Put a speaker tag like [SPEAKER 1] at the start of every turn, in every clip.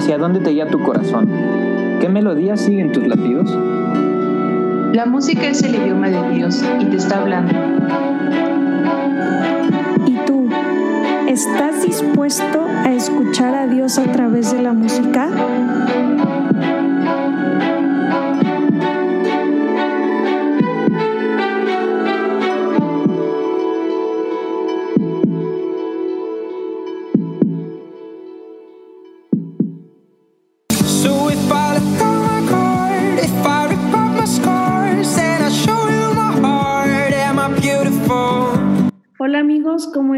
[SPEAKER 1] ¿Hacia dónde te guía tu corazón? ¿Qué melodías siguen tus latidos?
[SPEAKER 2] La música es el idioma de Dios y te está hablando.
[SPEAKER 3] ¿Y tú? ¿Estás dispuesto a escuchar a Dios a través de la música?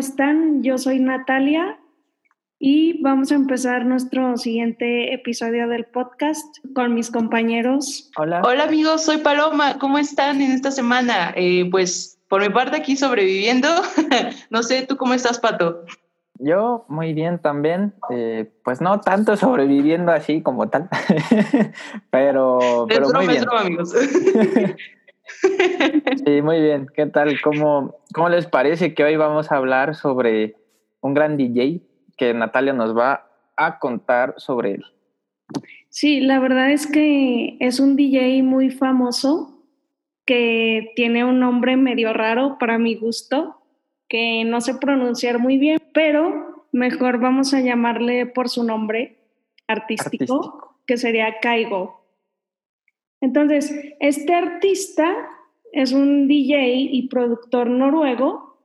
[SPEAKER 3] Están? Yo soy Natalia y vamos a empezar nuestro siguiente episodio del podcast con mis compañeros.
[SPEAKER 2] Hola. Hola amigos, soy Paloma. ¿Cómo están en esta semana? Eh, pues por mi parte aquí sobreviviendo. no sé, ¿tú cómo estás, Pato?
[SPEAKER 1] Yo muy bien también, eh, pues no tanto sobreviviendo así como tal, pero, pero muy bien. amigos. Sí, muy bien. ¿Qué tal? ¿Cómo, ¿Cómo les parece que hoy vamos a hablar sobre un gran DJ que Natalia nos va a contar sobre él?
[SPEAKER 3] Sí, la verdad es que es un DJ muy famoso que tiene un nombre medio raro para mi gusto, que no sé pronunciar muy bien, pero mejor vamos a llamarle por su nombre artístico. que sería Kaigo. Entonces, este artista es un DJ y productor noruego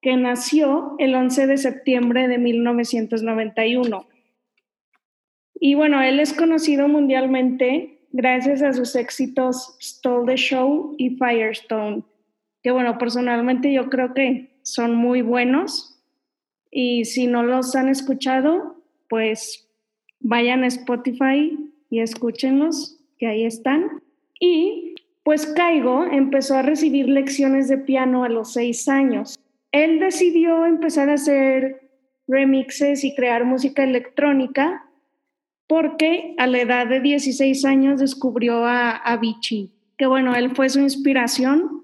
[SPEAKER 3] que nació el 11 de septiembre de 1991. Y bueno, él es conocido mundialmente gracias a sus éxitos Stole the Show y Firestone, que bueno, personalmente yo creo que son muy buenos. Y si no los han escuchado, pues vayan a Spotify y escúchenlos que ahí están. Y pues Caigo empezó a recibir lecciones de piano a los seis años. Él decidió empezar a hacer remixes y crear música electrónica porque a la edad de 16 años descubrió a Avicii, que bueno, él fue su inspiración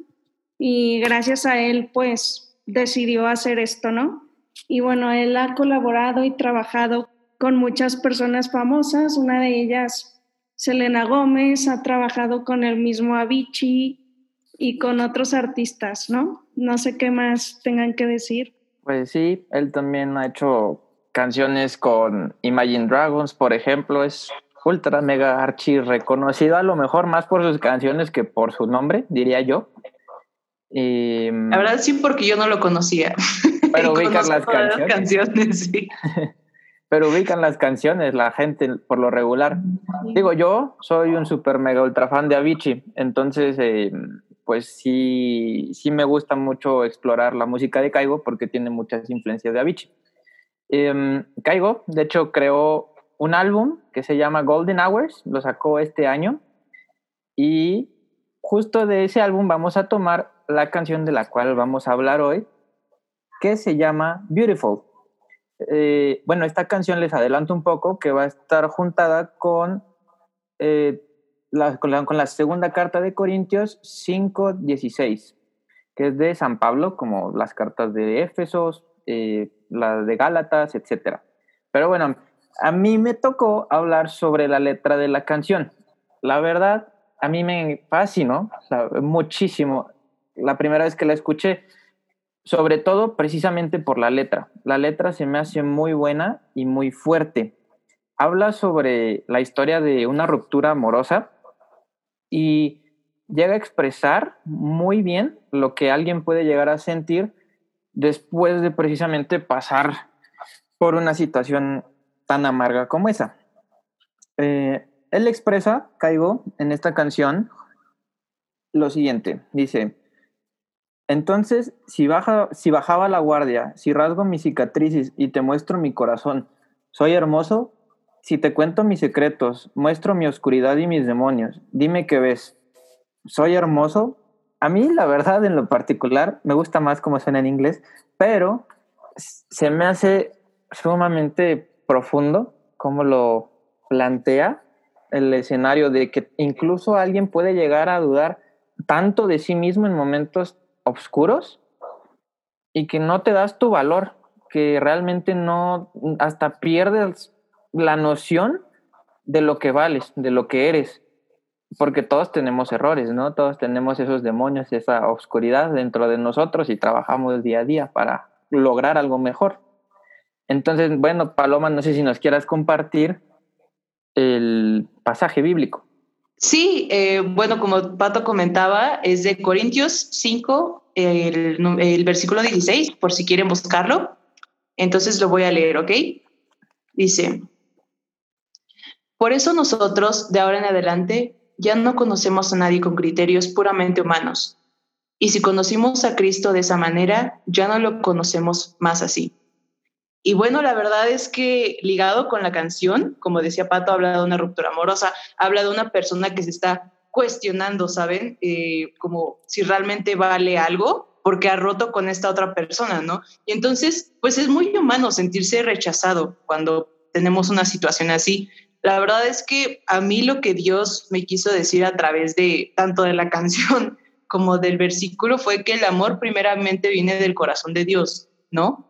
[SPEAKER 3] y gracias a él pues decidió hacer esto, ¿no? Y bueno, él ha colaborado y trabajado con muchas personas famosas, una de ellas Selena Gómez ha trabajado con el mismo Avicii y con otros artistas, ¿no? No sé qué más tengan que decir.
[SPEAKER 1] Pues sí, él también ha hecho canciones con Imagine Dragons, por ejemplo, es ultra mega archi reconocido, a lo mejor más por sus canciones que por su nombre, diría yo.
[SPEAKER 2] La verdad sí, porque yo no lo conocía.
[SPEAKER 1] Pero ubicas las canciones.
[SPEAKER 2] Las canciones sí.
[SPEAKER 1] pero ubican las canciones la gente por lo regular. Digo, yo soy un super mega ultra fan de Avicii, entonces eh, pues sí, sí me gusta mucho explorar la música de Caigo porque tiene muchas influencias de Avicii. Eh, Caigo, de hecho, creó un álbum que se llama Golden Hours, lo sacó este año y justo de ese álbum vamos a tomar la canción de la cual vamos a hablar hoy, que se llama Beautiful. Eh, bueno, esta canción les adelanto un poco que va a estar juntada con, eh, la, con, la, segunda carta de Corintios 5.16, que es de San Pablo, como las cartas de Éfesos, eh, las de Gálatas, etc. Pero bueno, a mí me tocó hablar sobre la letra de la canción. La verdad, a mí me fascinó muchísimo. La primera vez que la escuché, sobre todo precisamente por la letra. La letra se me hace muy buena y muy fuerte. Habla sobre la historia de una ruptura amorosa y llega a expresar muy bien lo que alguien puede llegar a sentir después de precisamente pasar por una situación tan amarga como esa. Eh, él expresa, Caigo, en esta canción lo siguiente. Dice, entonces, si, baja, si bajaba la guardia, si rasgo mis cicatrices y te muestro mi corazón, ¿soy hermoso? Si te cuento mis secretos, muestro mi oscuridad y mis demonios, dime qué ves. ¿Soy hermoso? A mí, la verdad, en lo particular, me gusta más como suena en inglés, pero se me hace sumamente profundo cómo lo plantea el escenario de que incluso alguien puede llegar a dudar tanto de sí mismo en momentos oscuros y que no te das tu valor, que realmente no, hasta pierdes la noción de lo que vales, de lo que eres, porque todos tenemos errores, ¿no? Todos tenemos esos demonios, esa oscuridad dentro de nosotros y trabajamos día a día para lograr algo mejor. Entonces, bueno, Paloma, no sé si nos quieras compartir el pasaje bíblico.
[SPEAKER 2] Sí, eh, bueno, como Pato comentaba, es de Corintios 5, el, versículo 16, por si quieren buscarlo. Entonces lo voy a leer, ¿ok? Dice, por eso nosotros, de ahora en adelante, ya no conocemos a nadie con criterios puramente humanos. Y si conocimos a Cristo de esa manera, ya no lo conocemos más así. Y bueno, la verdad es que ligado con la canción, como decía Pato, habla de una ruptura amorosa, habla de una persona que se está cuestionando, ¿saben? Eh, como si realmente vale algo porque ha roto con esta otra persona, ¿no? Y entonces, pues es muy humano sentirse rechazado cuando tenemos una situación así. La verdad es que a mí lo que Dios me quiso decir a través de tanto de la canción como del versículo fue que el amor primeramente viene del corazón de Dios, ¿no?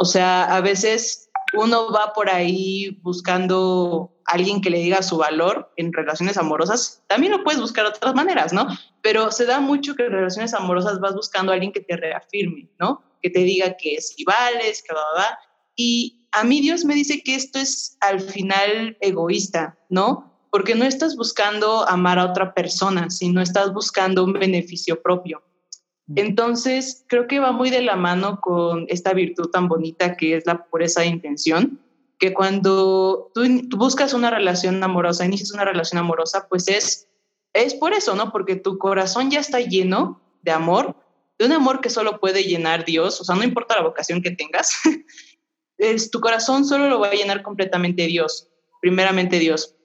[SPEAKER 2] O sea, a veces uno va por ahí buscando a alguien que le diga su valor en relaciones amorosas, también lo puedes buscar de otras maneras, ¿no? Pero se da mucho que en relaciones amorosas vas buscando a alguien que te reafirme, ¿no? Que te diga que sí vales, que va, va. Y a mí Dios me dice que esto es al final egoísta, ¿no? Porque no estás buscando amar a otra persona, sino estás buscando un beneficio propio. Entonces, creo que va muy de la mano con esta virtud tan bonita que es la pureza de intención, que cuando tú, buscas una relación amorosa, inicias una relación amorosa, pues es, es por eso, ¿no? Porque tu corazón ya está lleno de amor, de un amor que solo puede llenar Dios, o sea, no importa la vocación que tengas, es, tu corazón solo lo va a llenar completamente Dios, primeramente Dios.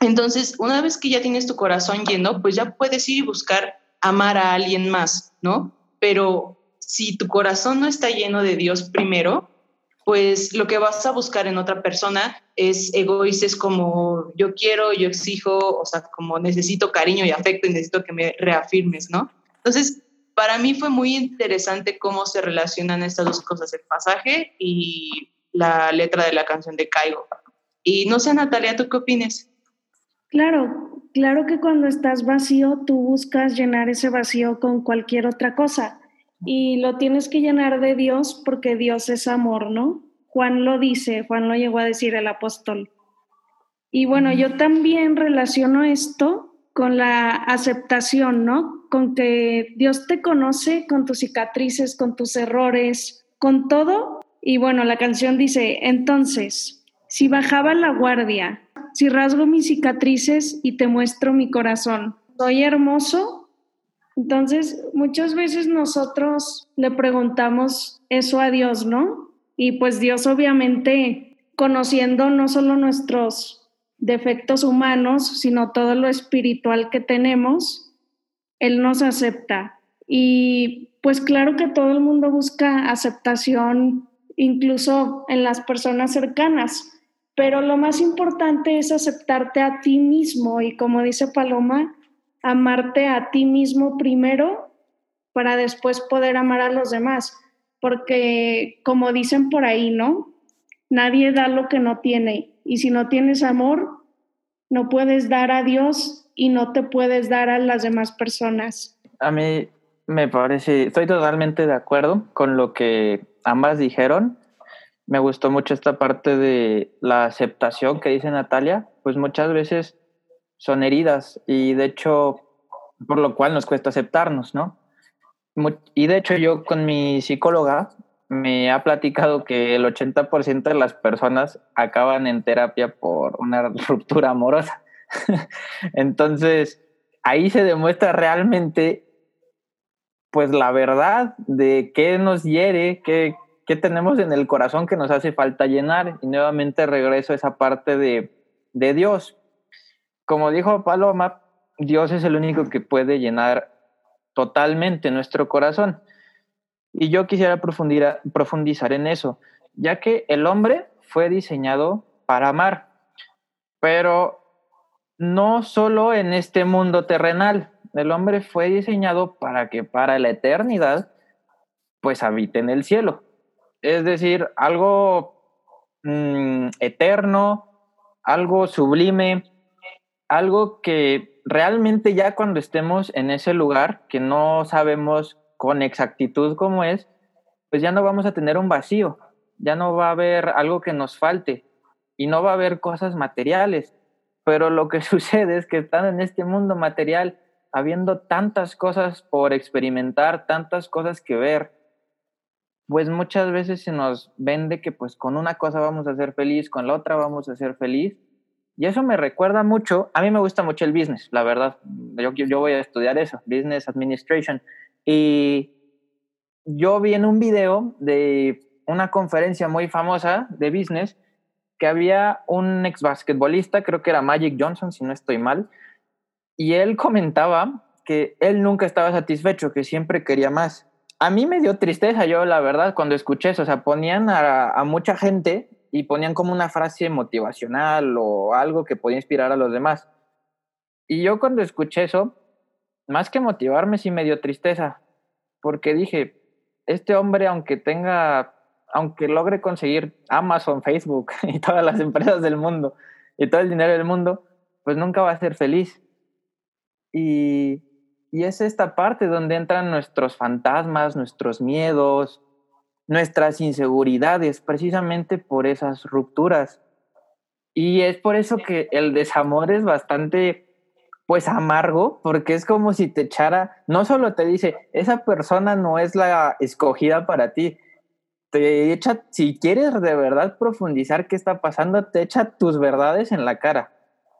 [SPEAKER 2] Entonces, una vez que ya tienes tu corazón lleno, pues ya puedes ir y buscar amar a alguien más, ¿no? Pero si tu corazón no está lleno de Dios primero, pues lo que vas a buscar en otra persona es egoísta, es como yo quiero, yo exijo, o sea, como necesito cariño y afecto y necesito que me reafirmes, ¿no? Entonces, para mí fue muy interesante cómo se relacionan estas dos cosas, el pasaje y la letra de la canción de Caigo. Y no sé, Natalia, ¿tú qué opinas?
[SPEAKER 3] Claro, claro que cuando estás vacío, tú buscas llenar ese vacío con cualquier otra cosa. Y lo tienes que llenar de Dios porque Dios es amor, ¿no? Juan lo dice, Juan lo llegó a decir el apóstol. Y bueno, yo también relaciono esto con la aceptación, ¿no? Con que Dios te conoce con tus cicatrices, con tus errores, con todo. Y bueno, la canción dice, entonces, si bajaba la guardia, si rasgo mis cicatrices y te muestro mi corazón, ¿soy hermoso? Entonces, muchas veces nosotros le preguntamos eso a Dios, ¿no? Y pues Dios obviamente, conociendo no solo nuestros defectos humanos, sino todo lo espiritual que tenemos, Él nos acepta. Y pues claro que todo el mundo busca aceptación, incluso en las personas cercanas, pero lo más importante es aceptarte a ti mismo y como dice Paloma, amarte a ti mismo primero para después poder amar a los demás, porque como dicen por ahí, ¿no? Nadie da lo que no tiene y si no tienes amor, no puedes dar a Dios y no te puedes dar a las demás personas.
[SPEAKER 1] A mí me parece, estoy totalmente de acuerdo con lo que ambas dijeron. Me gustó mucho esta parte de la aceptación que dice Natalia, pues muchas veces son heridas y de hecho, por lo cual nos cuesta aceptarnos, ¿no? Y de hecho yo con mi psicóloga me ha platicado que el 80% de las personas acaban en terapia por una ruptura amorosa. Entonces, ahí se demuestra realmente pues la verdad de qué nos hiere, qué, qué tenemos en el corazón que nos hace falta llenar. Y nuevamente regreso a esa parte de, de Dios. Como dijo Paloma, Dios es el único que puede llenar totalmente nuestro corazón. Y yo quisiera profundizar en eso, ya que el hombre fue diseñado para amar, pero no solo en este mundo terrenal. El hombre fue diseñado para que para la eternidad, pues habite en el cielo. Es decir, algo mm, eterno, algo sublime, algo que realmente ya cuando estemos en ese lugar, que no sabemos con exactitud cómo es, pues ya no vamos a tener un vacío, ya no va a haber algo que nos falte y no va a haber cosas materiales. Pero lo que sucede es que están en este mundo material, habiendo tantas cosas por experimentar, tantas cosas que ver, pues muchas veces se nos vende que pues con una cosa vamos a ser feliz, con la otra vamos a ser feliz. Y eso me recuerda mucho, a mí me gusta mucho el business, la verdad. Yo, yo voy a estudiar eso, Business Administration. Y yo vi en un video de una conferencia muy famosa de business que había un ex basquetbolista, creo que era Magic Johnson, si no estoy mal, y él comentaba que él nunca estaba satisfecho, que siempre quería más. A mí me dio tristeza, yo la verdad, cuando escuché eso, o sea, ponían a, mucha gente y ponían como una frase motivacional o algo que podía inspirar a los demás. Y yo cuando escuché eso, más que motivarme, sí me dio tristeza, porque dije, este hombre, aunque tenga aunque logre conseguir Amazon, Facebook y todas las empresas del mundo y todo el dinero del mundo, pues nunca va a ser feliz. Y, y es esta parte donde entran nuestros fantasmas, nuestros miedos, nuestras inseguridades, precisamente por esas rupturas. Y es por eso que el desamor es bastante, pues, amargo, porque es como si te echara, no solo te dice, esa persona no es la escogida para ti, te echa, si quieres de verdad profundizar qué está pasando, te echa tus verdades en la cara.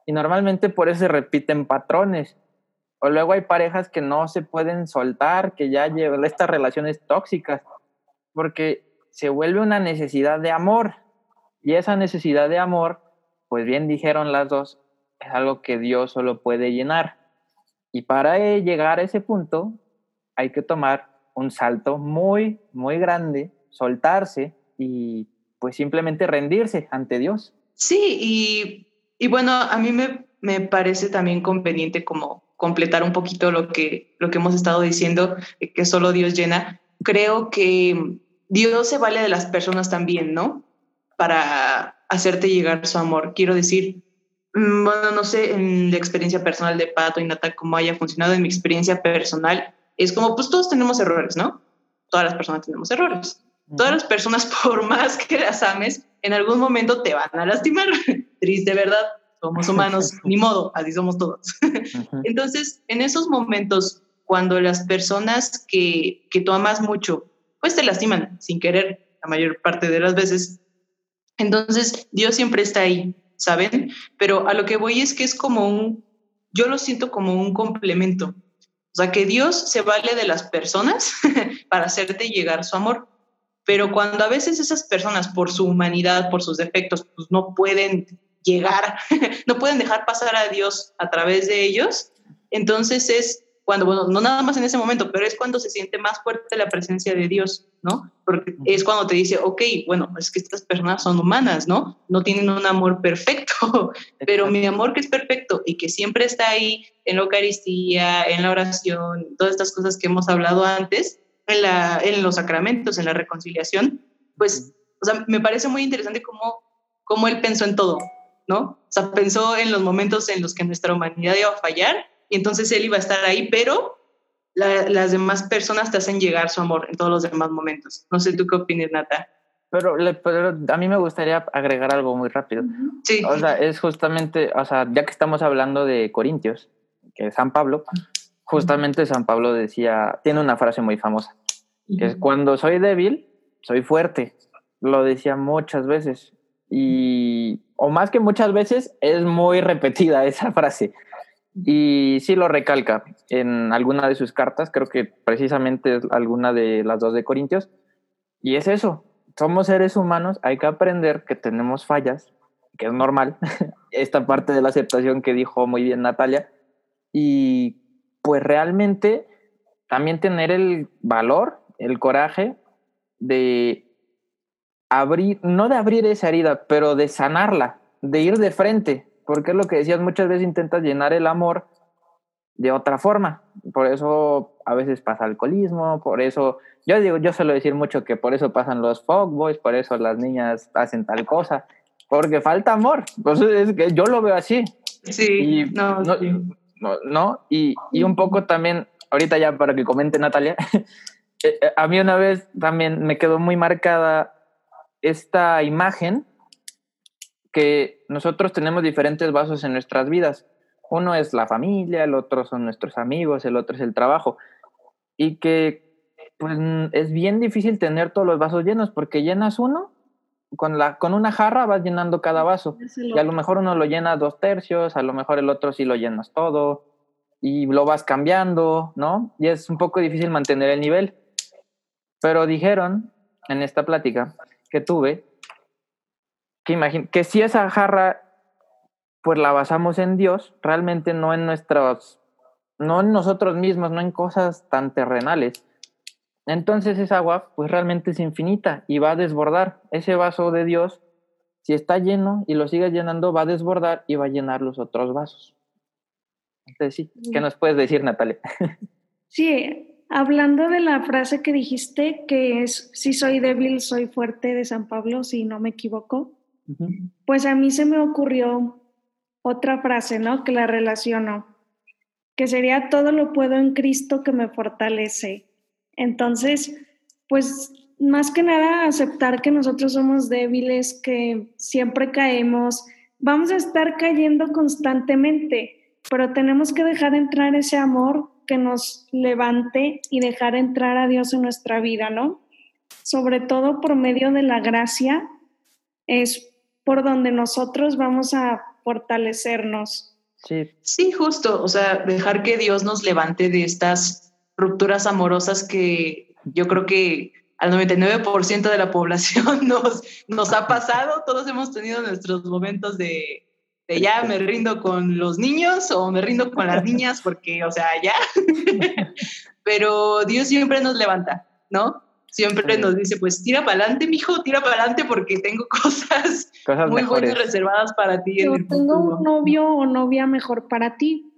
[SPEAKER 1] Y normalmente por eso se repiten patrones. O luego hay parejas que no se pueden soltar, que ya llevan estas relaciones tóxicas, porque se vuelve una necesidad de amor. Y esa necesidad de amor, pues bien dijeron las dos, es algo que Dios solo puede llenar. Y para llegar a ese punto, hay que tomar un salto muy, muy grande soltarse y pues simplemente rendirse ante Dios.
[SPEAKER 2] Sí, y, y bueno, a mí me, me, parece también conveniente como completar un poquito lo que, lo que hemos estado diciendo, que solo Dios llena. Creo que Dios se vale de las personas también, ¿no? Para hacerte llegar su amor. Quiero decir, mm, bueno, no sé en la experiencia personal de Pato y Nata cómo haya funcionado. En mi experiencia personal es como, pues todos tenemos errores, ¿no? Todas las personas tenemos errores. Todas las personas, por más que las ames, en algún momento te van a lastimar. Triste, ¿verdad? Somos humanos, ni modo, así somos todos. Entonces, en esos momentos, cuando las personas que, que tú amas mucho, pues te lastiman sin querer la mayor parte de las veces, entonces Dios siempre está ahí, ¿saben? Pero a lo que voy es que es como un, yo lo siento como un complemento. O sea, que Dios se vale de las personas para hacerte llegar su amor. Pero cuando a veces esas personas, por su humanidad, por sus defectos, pues no pueden llegar, no pueden dejar pasar a Dios a través de ellos, entonces es cuando, bueno, no nada más en ese momento, pero es cuando se siente más fuerte la presencia de Dios, ¿no? Porque es cuando te dice, ok, bueno, es que estas personas son humanas, ¿no? No tienen un amor perfecto, pero mi amor que es perfecto y que siempre está ahí en la Eucaristía, en la oración, todas estas cosas que hemos hablado antes, en, la, en los sacramentos, en la reconciliación, pues, o sea, me parece muy interesante cómo, cómo él pensó en todo, ¿no? O sea, pensó en los momentos en los que nuestra humanidad iba a fallar y entonces él iba a estar ahí, pero las demás personas te hacen llegar su amor en todos los demás momentos. No sé tú qué opinas, Nata.
[SPEAKER 1] Pero, pero, a mí me gustaría agregar algo muy rápido.
[SPEAKER 2] Sí.
[SPEAKER 1] O sea, es justamente, o sea, ya que estamos hablando de Corintios, que es San Pablo, justamente San Pablo decía, tiene una frase muy famosa, que es cuando soy débil, soy fuerte. Lo decía muchas veces. Y, o más que muchas veces, es muy repetida esa frase. Y sí lo recalca en alguna de sus cartas, creo que precisamente es alguna de las dos de Corintios. Y es eso, somos seres humanos, hay que aprender que tenemos fallas, que es normal, esta parte de la aceptación que dijo muy bien Natalia, y pues realmente también tener el valor, el coraje de abrir, no de abrir esa herida, pero de sanarla, de ir de frente, porque es lo que decías, muchas veces intentas llenar el amor de otra forma. Por eso a veces pasa alcoholismo, por eso, yo digo, yo suelo decir mucho que por eso pasan los boys, por eso las niñas hacen tal cosa, porque falta amor. Pues es que yo lo veo así.
[SPEAKER 2] Sí, no,
[SPEAKER 1] no, Y, y, un poco también, ahorita ya para que comente Natalia, eh, eh, a mí una vez también me quedó muy marcada esta imagen que nosotros tenemos diferentes vasos en nuestras vidas. Uno es la familia, el otro son nuestros amigos, el otro es el trabajo. Y que pues es bien difícil tener todos los vasos llenos porque llenas uno, con, la, con una jarra vas llenando cada vaso. Y a lo mejor uno lo llena dos tercios, a lo mejor el otro sí lo llenas todo y lo vas cambiando, ¿no? Y es un poco difícil mantener el nivel. Pero dijeron en esta plática que tuve que, que si esa jarra pues la basamos en Dios, realmente no en nuestros, no en nosotros mismos, no en cosas tan terrenales. Entonces esa agua pues realmente es infinita y va a desbordar. Ese vaso de Dios, si está lleno y lo sigue llenando, va a desbordar y va a llenar los otros vasos. Entonces sí, ¿qué nos puedes decir, Natalia?
[SPEAKER 3] Sí, hablando de la frase que dijiste, que es, si soy débil, soy fuerte de San Pablo, si no me equivoco, pues a mí se me ocurrió otra frase, ¿no? Que la relaciono, que sería todo lo puedo en Cristo que me fortalece. Entonces, pues más que nada aceptar que nosotros somos débiles, que siempre caemos, vamos a estar cayendo constantemente, pero tenemos que dejar entrar ese amor que nos levante y dejar entrar a Dios en nuestra vida, ¿no? Sobre todo por medio de la gracia, es por donde nosotros vamos a fortalecernos.
[SPEAKER 2] Sí. Sí, justo, o sea, dejar que Dios nos levante de estas rupturas amorosas que yo creo que al 99% de la población nos, nos ha pasado, todos hemos tenido nuestros momentos de, de ya me rindo con los niños o me rindo con las niñas porque, o sea, ya, pero Dios siempre nos levanta, ¿no? siempre nos dice, pues tira para adelante, mijo, tira para adelante porque tengo cosas, muy buenas reservadas para ti.
[SPEAKER 3] Yo tengo un novio o novia mejor para ti.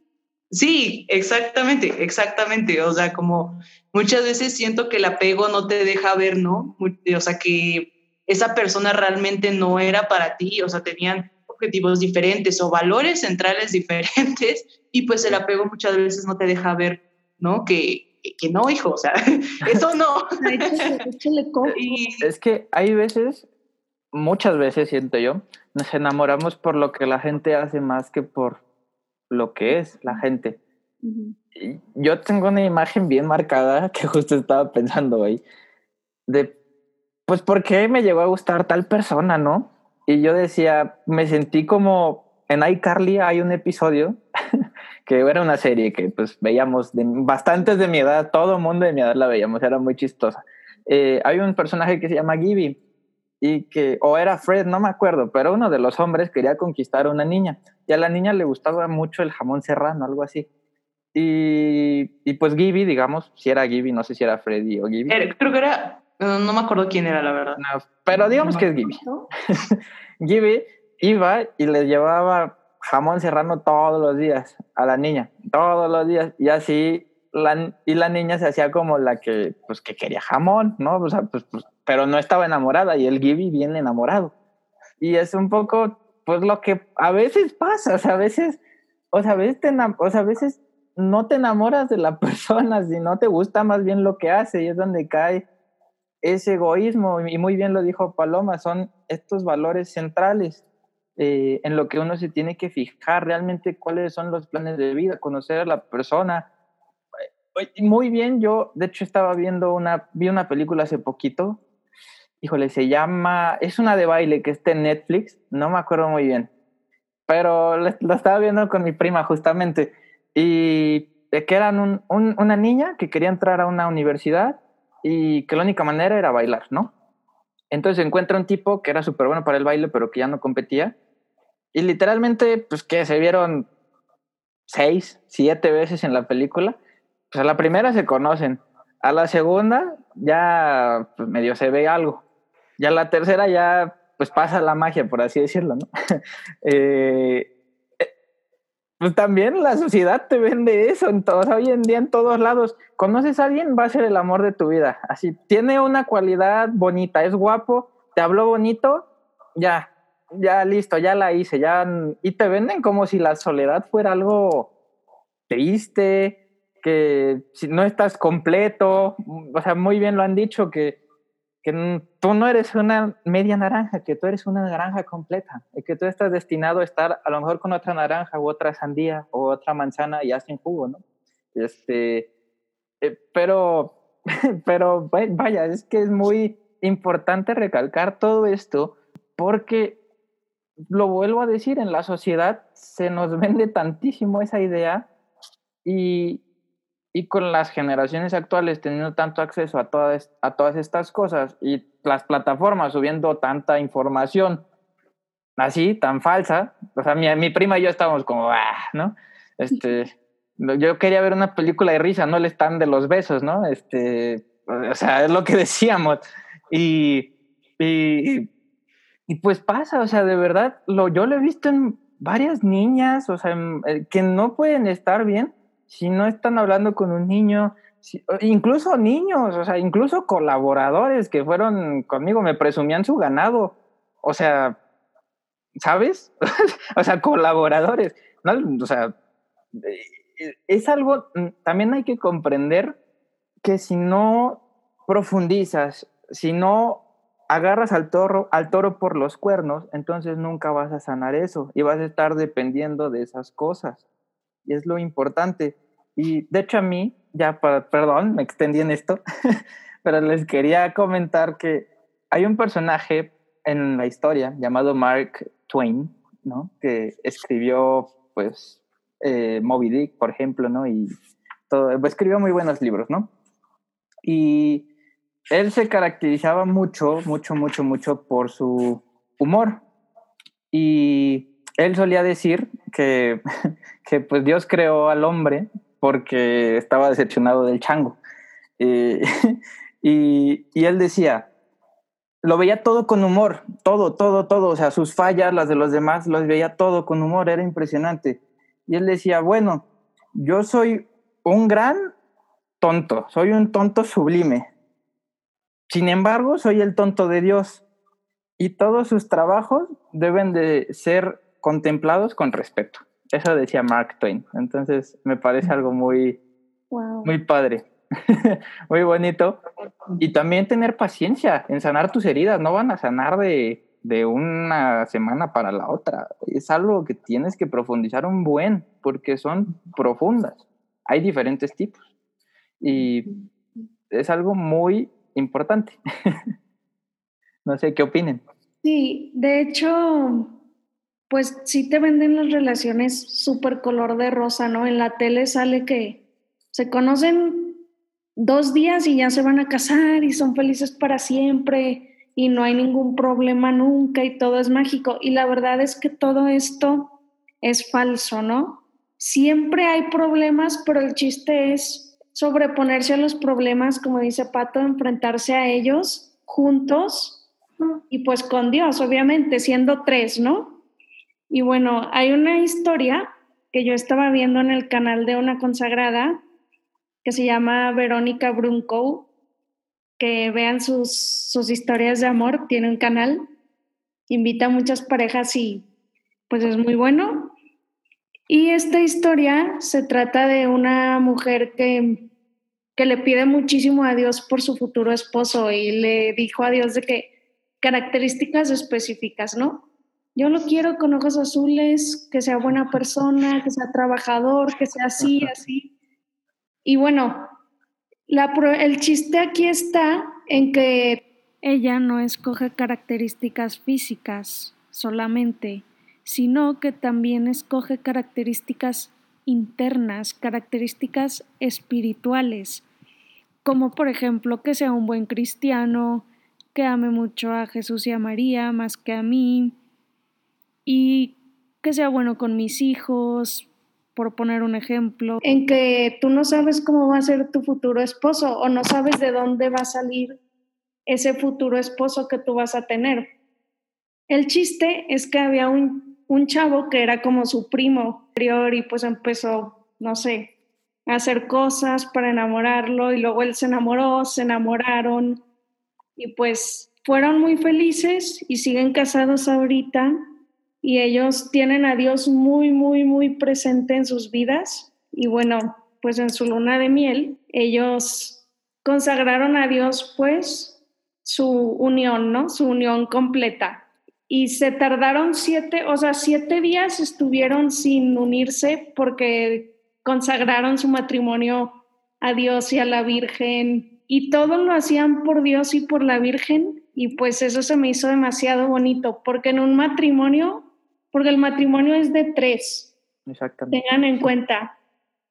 [SPEAKER 2] Sí, exactamente, exactamente. O sea, como muchas veces siento que el apego no te deja ver, ¿no? O sea, que esa persona realmente no era para ti, o sea, tenían objetivos diferentes o valores centrales diferentes y pues el apego muchas veces no te deja ver, ¿no? Que, que, no, hijo, o sea, eso no.
[SPEAKER 1] Es que hay veces, muchas veces siento yo, nos enamoramos por lo que la gente hace más que por lo que es la gente. Yo tengo una imagen bien marcada que justo estaba pensando ahí, de, pues, ¿por qué me llegó a gustar tal persona, no? Y yo decía, me sentí como en iCarly hay un episodio que era una serie que pues veíamos de, bastantes de mi edad, todo el mundo de mi edad la veíamos, era muy chistosa. Eh, hay un personaje que se llama Gibby y que, o era Fred, no me acuerdo, pero uno de los hombres quería conquistar a una niña y a la niña le gustaba mucho el jamón serrano, algo así. Y, y pues Gibby, digamos, si era Gibby, no sé si era Freddy o Gibby.
[SPEAKER 2] Creo que era, no, me acuerdo quién era, la verdad.
[SPEAKER 1] pero digamos que es Gibby. Gibby iba y le llevaba jamón serrano todos los días a la niña, todos los días. Y así, la, y la niña se hacía como la que, pues, que quería jamón, ¿no? O sea, pues, pues, pero no estaba enamorada y el Gibby bien enamorado. Y es un poco, pues, lo que a veces pasa, o sea, a veces, o sea, a veces, o sea, a veces no te enamoras de la persona, si no te gusta más bien lo que hace y es donde cae ese egoísmo. Y muy bien lo dijo Paloma, son estos valores centrales eh, en lo que uno se tiene que fijar realmente cuáles son los planes de vida, conocer a la persona. Muy bien, yo de hecho estaba viendo una, vi una película hace poquito, híjole, se llama, es una de baile que está en Netflix, no me acuerdo muy bien, pero la, estaba viendo con mi prima justamente, y que eran una niña que quería entrar a una universidad y que la única manera era bailar, ¿no? Entonces encuentra un tipo que era súper bueno para el baile, pero que ya no competía, y literalmente, pues que se vieron seis, siete veces en la película. Pues a la primera se conocen. A la segunda ya pues, medio se ve algo. Y a la tercera ya pues pasa la magia, por así decirlo, ¿no? Eh, pues también la sociedad te vende eso, en todos, hoy en día en todos lados. Conoces a alguien, va a ser el amor de tu vida. Así, tiene una cualidad bonita, es guapo, te habló bonito, ya, ya listo, ya la hice, ya, y te venden como si la soledad fuera algo triste, que si no estás completo, o sea, muy bien lo han dicho, que, que tú no eres una media naranja, que tú eres una naranja completa, y que tú estás destinado a estar a lo mejor con otra naranja u otra sandía o otra manzana y hacen jugo, ¿no? Este, eh, pero, pero vaya, es que es muy importante recalcar todo esto porque lo vuelvo a decir, en la sociedad se nos vende tantísimo esa idea y, y con las generaciones actuales teniendo tanto acceso a todas, a todas estas cosas y las plataformas subiendo tanta información así, tan falsa, o sea, mi, mi prima y yo estábamos como, ah, ¿no? Este, yo quería ver una película de risa, no el stand de los besos, ¿no? Este, o sea, es lo que decíamos. Y, y, y pues pasa, o sea, de verdad, lo, yo lo he visto en varias niñas, o sea, eh, que no pueden estar bien si no están hablando con un niño, incluso niños, o sea, incluso colaboradores que fueron conmigo, me presumían su ganado, o sea, ¿sabes? o sea, colaboradores. O sea, eh, es algo, mm, también hay que comprender que si no profundizas, si no agarras al toro, al toro por los cuernos, entonces nunca vas a sanar eso y vas a estar dependiendo de esas cosas. Y es lo importante. Y de hecho a mí, ya, perdón, me extendí en esto, pero les quería comentar que hay un personaje en la historia llamado Mark Twain, ¿no? Que escribió, pues, eh, Moby Dick, por ejemplo, ¿no? Y todo, escribió muy buenos libros, ¿no? Y él se caracterizaba mucho, mucho, mucho, mucho por su humor. Y él solía decir que, que pues Dios creó al hombre porque estaba decepcionado del chango. y, y, él decía, lo veía todo con humor, todo, todo, todo, o sea, sus fallas, las de los demás, los veía todo con humor, era impresionante. Y él decía, bueno, yo soy un gran tonto, soy un tonto sublime, sin embargo, soy el tonto de Dios y todos sus trabajos deben de ser contemplados con respeto. Eso decía Mark Twain. Entonces, me parece algo muy, muy padre, muy bonito. Y también tener paciencia en sanar tus heridas. No van a sanar de, de una semana para la otra. Es algo que tienes que profundizar un buen, porque son profundas. Hay diferentes tipos. Y es algo muy importante. no sé qué opinen.
[SPEAKER 3] Sí, de hecho, pues sí te venden las relaciones súper color de rosa, ¿no? En la tele sale que se conocen dos días y ya se van a casar y son felices para siempre y no hay ningún problema nunca y todo es mágico. Y la verdad es que todo esto es falso, ¿no? Siempre hay problemas, pero el chiste es sobreponerse a los problemas, como dice Pato, enfrentarse a ellos juntos y pues con Dios, obviamente, siendo tres, ¿no? Y bueno, hay una historia que yo estaba viendo en el canal de una consagrada que se llama Verónica Brunco, que vean sus, historias de amor, tiene un canal, invita a muchas parejas y pues es muy bueno. Y esta historia se trata de una mujer que, que le pide muchísimo a Dios por su futuro esposo y le dijo a Dios de que características específicas, ¿no? Yo lo quiero con ojos azules, que sea buena persona, que sea trabajador, que sea así, así. Y bueno, la, el chiste aquí está en que ella no escoge características físicas solamente, sino que también escoge características internas, características espirituales, como por ejemplo que sea un buen cristiano, que ame mucho a Jesús y a María más que a mí, y que sea bueno con mis hijos, por poner un ejemplo, en que tú no sabes cómo va a ser tu futuro esposo o no sabes de dónde va a salir ese futuro esposo que tú vas a tener. El chiste es que había un un chavo que era como su primo y pues empezó, no sé, a hacer cosas para enamorarlo y luego él se enamoró, se enamoraron y pues fueron muy felices y siguen casados ahorita y ellos tienen a Dios muy, muy, muy presente en sus vidas. Y bueno, pues en su luna de miel, ellos consagraron a Dios pues su unión, ¿no? Su unión completa. Y se tardaron siete, o sea, siete días estuvieron sin unirse porque consagraron su matrimonio a Dios y a la Virgen. Y todo lo hacían por Dios y por la Virgen. Y pues eso se me hizo demasiado bonito, porque en un matrimonio, porque el matrimonio es de tres.
[SPEAKER 1] Exactamente.
[SPEAKER 3] Tengan en cuenta,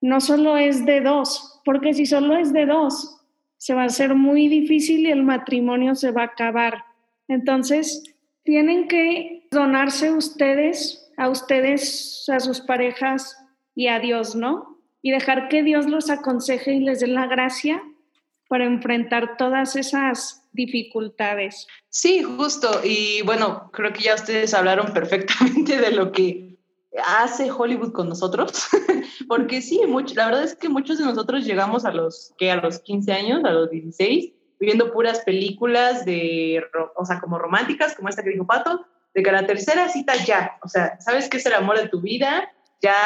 [SPEAKER 3] no solo es de dos, porque si solo es de dos, se va a hacer muy difícil y el matrimonio se va a acabar. Entonces, tienen que donarse ustedes, a ustedes, a sus parejas y a Dios, ¿no? Y dejar que Dios los aconseje y les dé la gracia para enfrentar todas esas dificultades.
[SPEAKER 2] Sí, justo. Y bueno, creo que ya ustedes hablaron perfectamente de lo que hace Hollywood con nosotros, porque sí, mucho, la verdad es que muchos de nosotros llegamos a los, que a los 15 años, a los 16, viviendo puras películas de, o sea, como románticas, como esta que dijo Pato, de que la tercera cita ya, o sea, sabes que es el amor de tu vida, ya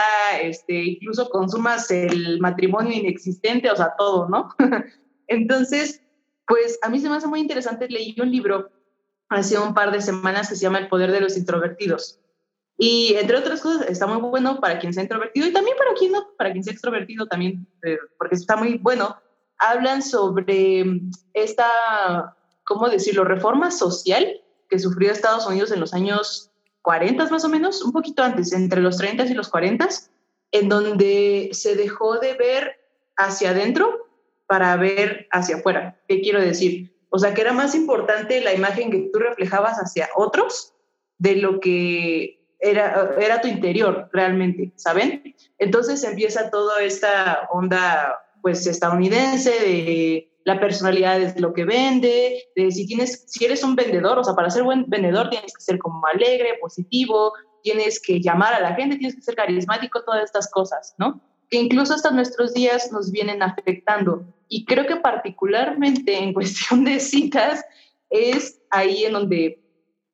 [SPEAKER 2] este, incluso consumas el matrimonio inexistente, o sea, todo, ¿no? Entonces, pues a mí se me hace muy interesante, leí un libro hace un par de semanas que se llama El poder de los introvertidos y entre otras cosas, está muy bueno para quien sea introvertido y también para quien no, para quien sea extrovertido también, eh, porque está muy bueno. Hablan sobre esta, ¿cómo decirlo?, reforma social que sufrió Estados Unidos en los años 40 más o menos, un poquito antes, entre los 30 y los 40, en donde se dejó de ver hacia adentro para ver hacia afuera. ¿Qué quiero decir? O sea, que era más importante la imagen que tú reflejabas hacia otros de lo que era, era tu interior realmente, ¿saben? Entonces empieza toda esta onda pues estadounidense de la personalidad es lo que vende, de si tienes, si eres un vendedor, o sea, para ser buen vendedor tienes que ser como alegre, positivo, tienes que llamar a la gente, tienes que ser carismático, todas estas cosas, ¿no? Que incluso hasta nuestros días nos vienen afectando. Y creo que particularmente en cuestión de citas es ahí en donde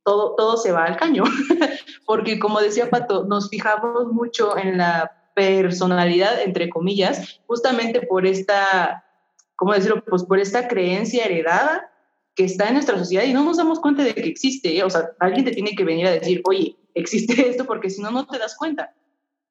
[SPEAKER 2] todo, todo se va al caño, porque como decía Pato, nos fijamos mucho en la personalidad, entre comillas, justamente por esta, ¿cómo decirlo? Pues por esta creencia heredada que está en nuestra sociedad y no nos damos cuenta de que existe, ¿eh? o sea, alguien te tiene que venir a decir, oye, existe esto porque si no, no te das cuenta.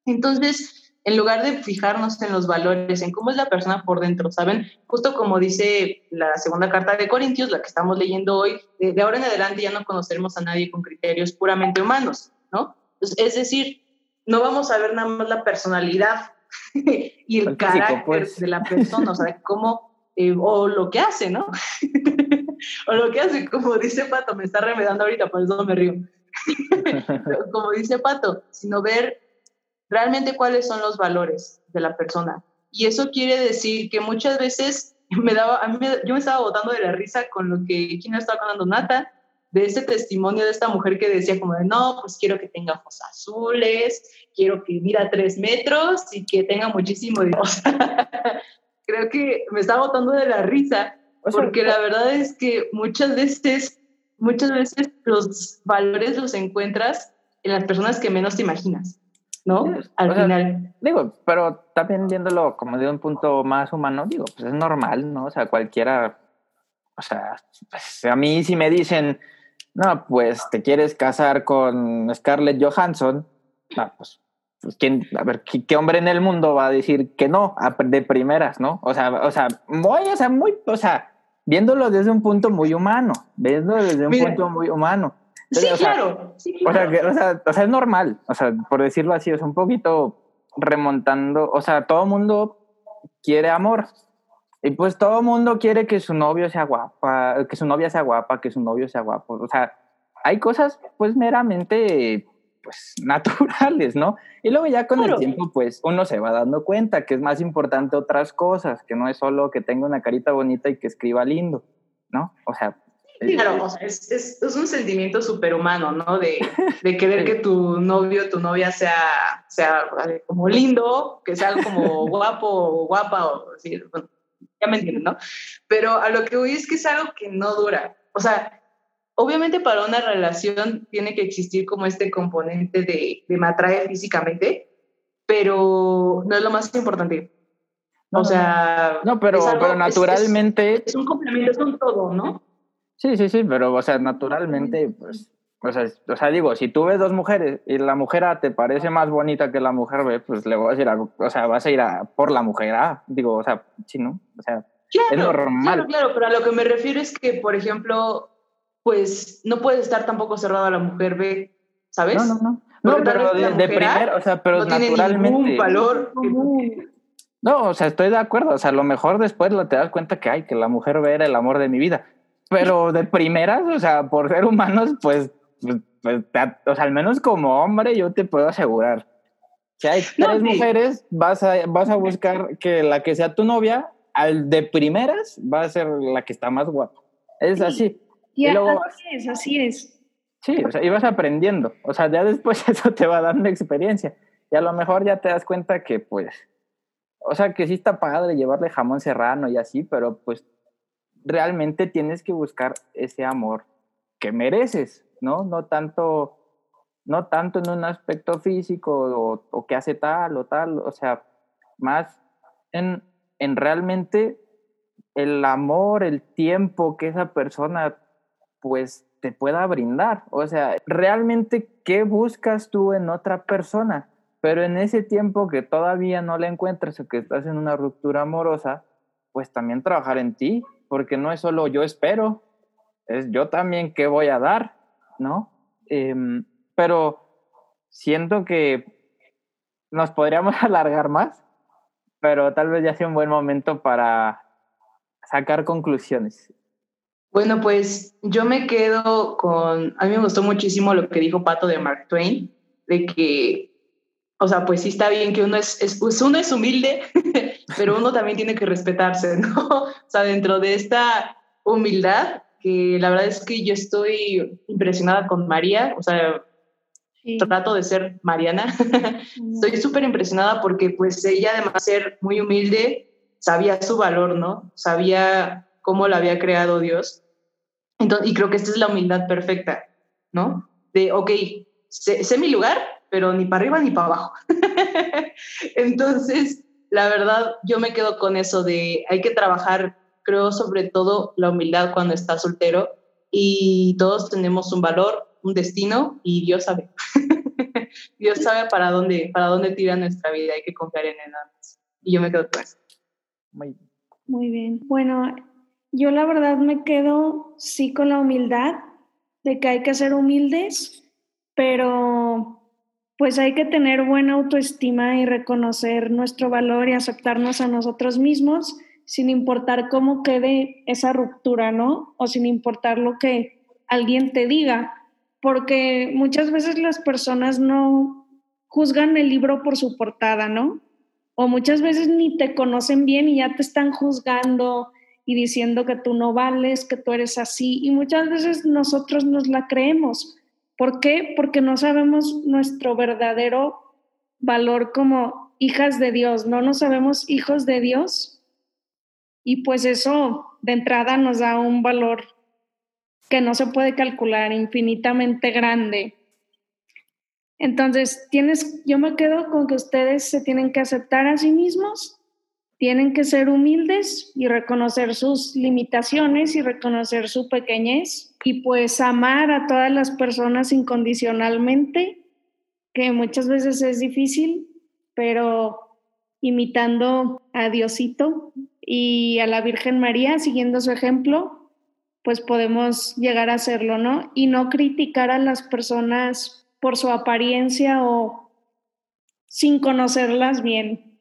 [SPEAKER 2] Entonces, en lugar de fijarnos en los valores, en cómo es la persona por dentro, ¿saben? Justo como dice la segunda carta de Corintios, la que estamos leyendo hoy, de, ahora en adelante ya no conoceremos a nadie con criterios puramente humanos, ¿no? es decir, no vamos a ver nada más la personalidad y el carácter pues. de la persona, o sea, cómo, eh, o lo que hace, ¿no? o lo que hace, como dice Pato, me está remedando ahorita, por eso me río. como dice Pato, sino ver realmente cuáles son los valores de la persona. Y eso quiere decir que muchas veces me daba, a mí yo me estaba botando de la risa con lo que, ¿quién estaba contando? Nata, de ese testimonio de esta mujer que decía como de, no, pues quiero que tenga ojos azules, quiero que mida tres metros y que tenga muchísimo de... creo que me estaba botando de la risa, porque la verdad es que muchas veces, muchas veces los valores los encuentras en las personas que menos te imaginas. ¿No? Al final.
[SPEAKER 1] digo, pero también viéndolo como de un punto más humano, digo, pues es normal, ¿no? O sea, cualquiera, o sea, pues a mí si me dicen, no, pues te quieres casar con Scarlett Johansson, no, pues, pues ¿quién, a ver, ¿qué, hombre en el mundo va a decir que no de primeras, ¿no? O sea, o sea, muy, o sea, muy, o sea, viéndolo desde un punto muy humano, viéndolo desde un punto muy humano.
[SPEAKER 2] Sí, claro.
[SPEAKER 1] O, sea, o, sea, es normal, o sea, por decirlo así, es un poquito remontando, o sea, todo mundo quiere amor. Y pues todo mundo quiere que su novio sea guapa, que su novia sea guapa, que su novio sea guapo. O sea, hay cosas pues meramente pues naturales, ¿no? Y luego ya con el tiempo pues uno se va dando cuenta que es más importante otras cosas, que no es solo que tenga una carita bonita y que escriba lindo, ¿no? O sea,
[SPEAKER 2] Claro, es, es, es, un sentimiento superhumano, ¿no? De, de querer que tu novio, tu novia sea, sea como lindo, que sea como guapo o guapa, o así, ya me entienden, ¿no? Pero a lo que voy es que es algo que no dura. O sea, obviamente para una relación tiene que existir como este componente de, de me atrae físicamente, pero no es lo más importante. o sea...
[SPEAKER 1] No, pero, pero naturalmente...
[SPEAKER 2] Es, un complemento, es un todo, ¿no?
[SPEAKER 1] Sí, sí, sí, pero, o sea, naturalmente, pues, o sea, o sea, digo, si tú ves dos mujeres y la mujer A te parece más bonita que la mujer B, pues le voy a decir, o sea, vas a ir a por la mujer A, digo, o sea, sí, ¿no? O sea, es normal.
[SPEAKER 2] Claro, claro, pero a lo que me refiero es que, por ejemplo, pues no puedes estar tampoco cerrado a la mujer B, ¿sabes?
[SPEAKER 1] No, no, no. No, pero de, de primero, o sea, pero no naturalmente. Tiene ningún
[SPEAKER 2] valor.
[SPEAKER 1] No, o sea, estoy de acuerdo. O sea, a lo mejor después te das cuenta que, ay, que la mujer B era el amor de mi vida. Pero de primeras, o sea, por ser humanos, pues, pues, pues o sea, al menos como hombre, yo te puedo asegurar. Si hay tres mujeres, vas a, vas a buscar que la que sea tu novia, al de primeras, va a ser la que está más guapa. Es así.
[SPEAKER 3] Y, luego, así es, así es.
[SPEAKER 1] Sí, o sea, ibas aprendiendo. O sea, ya después eso te va dando experiencia. Y a lo mejor ya te das cuenta que, pues, o sea, que sí está padre llevarle jamón serrano y así, pero pues realmente tienes que buscar ese amor que mereces, ¿no? No tanto, no tanto en un aspecto físico o, que hace tal o tal, o sea, más en, en realmente el amor, el tiempo que esa persona pues te pueda brindar. O sea, realmente, ¿qué buscas tú en otra persona? Pero en ese tiempo que todavía no la encuentras o que estás en una ruptura amorosa, pues también trabajar en ti, porque no es solo yo espero, es yo también qué voy a dar, ¿no? Em, pero siento que nos podríamos alargar más, pero tal vez ya sea un buen momento para sacar conclusiones.
[SPEAKER 2] Bueno, pues yo me quedo con, a mí me gustó muchísimo lo que dijo Pato de Mark Twain, de que, o sea, pues sí está bien que uno es, es pues uno es humilde, pero uno también tiene que respetarse, ¿no? O sea, dentro de esta humildad, que la verdad es que yo estoy impresionada con María, o sea, trato de ser Mariana, estoy súper impresionada porque pues ella además de ser muy humilde, sabía su valor, ¿no? Sabía cómo la había creado Dios y creo que esta es la humildad perfecta, ¿no? De, ok, sé, mi lugar, pero ni para arriba ni para abajo. Entonces, la verdad, yo me quedo con eso de hay que trabajar, creo, sobre todo la humildad cuando estás soltero y todos tenemos un valor, un destino y Dios sabe. Dios sabe para dónde, para dónde tira nuestra vida, hay que confiar en él nada más. Y yo me quedo con eso.
[SPEAKER 3] Muy bien. Bueno, yo la verdad me quedo sí con la humildad, de que hay que ser humildes, pero pues hay que tener buena autoestima y reconocer nuestro valor y aceptarnos a nosotros mismos sin importar cómo quede esa ruptura, ¿no? O sin importar lo que alguien te diga, porque muchas veces las personas no juzgan el libro por su portada, ¿no? O muchas veces ni te conocen bien y ya te están juzgando y diciendo que tú no vales, que tú eres así. Y muchas veces nosotros nos la creemos. ¿Por qué? Porque no sabemos nuestro verdadero valor como hijas de Dios, no nos sabemos hijos de Dios. Y pues eso de entrada nos da un valor que no se puede calcular, infinitamente grande. Entonces, tienes, yo me quedo con que ustedes se tienen que aceptar a sí mismos tienen que ser humildes y reconocer sus limitaciones y reconocer su pequeñez y pues amar a todas las personas incondicionalmente, que muchas veces es difícil, pero imitando a Diosito y a la Virgen María, siguiendo su ejemplo, pues podemos llegar a hacerlo, ¿no? Y no criticar a las personas por su apariencia o sin conocerlas bien.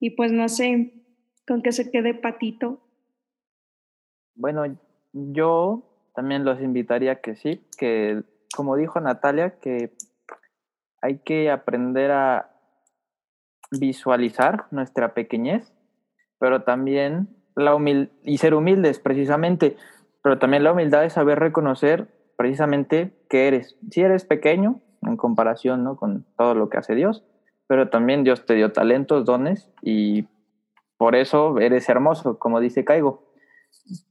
[SPEAKER 3] Y pues no sé, con que se quede patito.
[SPEAKER 1] Bueno, yo también los invitaría que sí, que como dijo Natalia, que hay que aprender a visualizar nuestra pequeñez, pero también la humildad, y ser humildes precisamente, pero también la humildad es saber reconocer precisamente que eres. Si eres pequeño en comparación ¿no? con todo lo que hace Dios, pero también Dios te dio talentos, dones y por eso eres hermoso, como dice Caigo.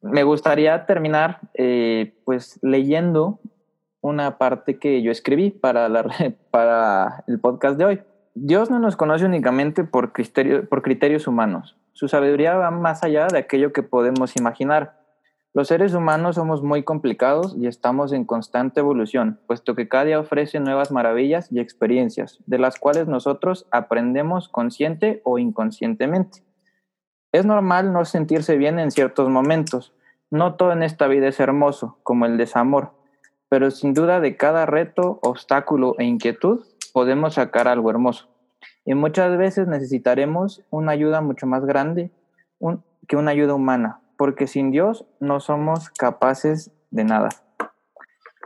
[SPEAKER 1] me gustaría terminar eh, pues leyendo una parte que yo escribí para, la, para el podcast de hoy. Dios no nos conoce únicamente por, por criterios humanos. Su sabiduría va más allá de aquello que podemos imaginar. Los seres humanos somos muy complicados y estamos en constante evolución, puesto que cada día ofrece nuevas maravillas y experiencias, de las cuales nosotros aprendemos consciente o inconscientemente. Es normal no sentirse bien en ciertos momentos. No todo en esta vida es hermoso, como el desamor, pero sin duda de cada reto, obstáculo e inquietud podemos sacar algo hermoso. Y muchas veces necesitaremos una ayuda mucho más grande que una ayuda humana, porque sin Dios no somos capaces de nada.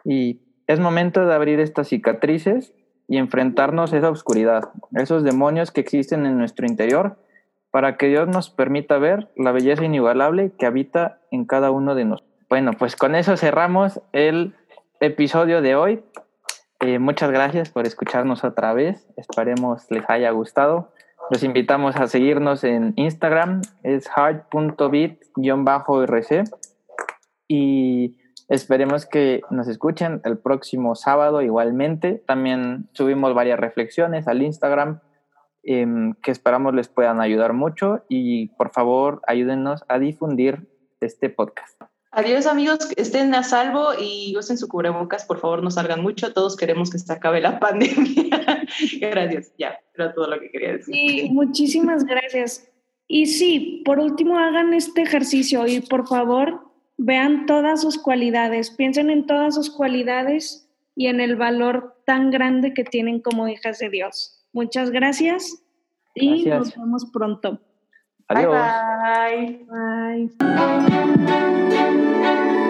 [SPEAKER 1] Y es momento de abrir estas cicatrices y enfrentarnos a esa oscuridad, esos demonios que existen en nuestro interior, para que Dios nos permita ver la belleza inigualable que habita en cada uno de nosotros. Bueno, pues con eso cerramos el episodio de hoy. Eh, muchas gracias por escucharnos otra vez. Esperemos les haya gustado. Los invitamos a seguirnos en Instagram, es hard.bit-rc. Y esperemos que nos escuchen el próximo sábado igualmente. También subimos varias reflexiones al Instagram em, que esperamos les puedan ayudar mucho. Y por favor, ayúdenos a difundir este podcast.
[SPEAKER 2] Adiós amigos, estén a salvo y usen su cubrebocas, por favor no salgan mucho, todos queremos que se acabe la pandemia. gracias, ya, era todo lo que quería decir.
[SPEAKER 3] Sí, muchísimas gracias. Y sí, por último hagan este ejercicio y por favor vean todas sus cualidades, piensen en todas sus cualidades y en el valor tan grande que tienen como hijas de Dios. Muchas gracias y nos vemos pronto.
[SPEAKER 1] Adiós.
[SPEAKER 2] Bye bye. Bye.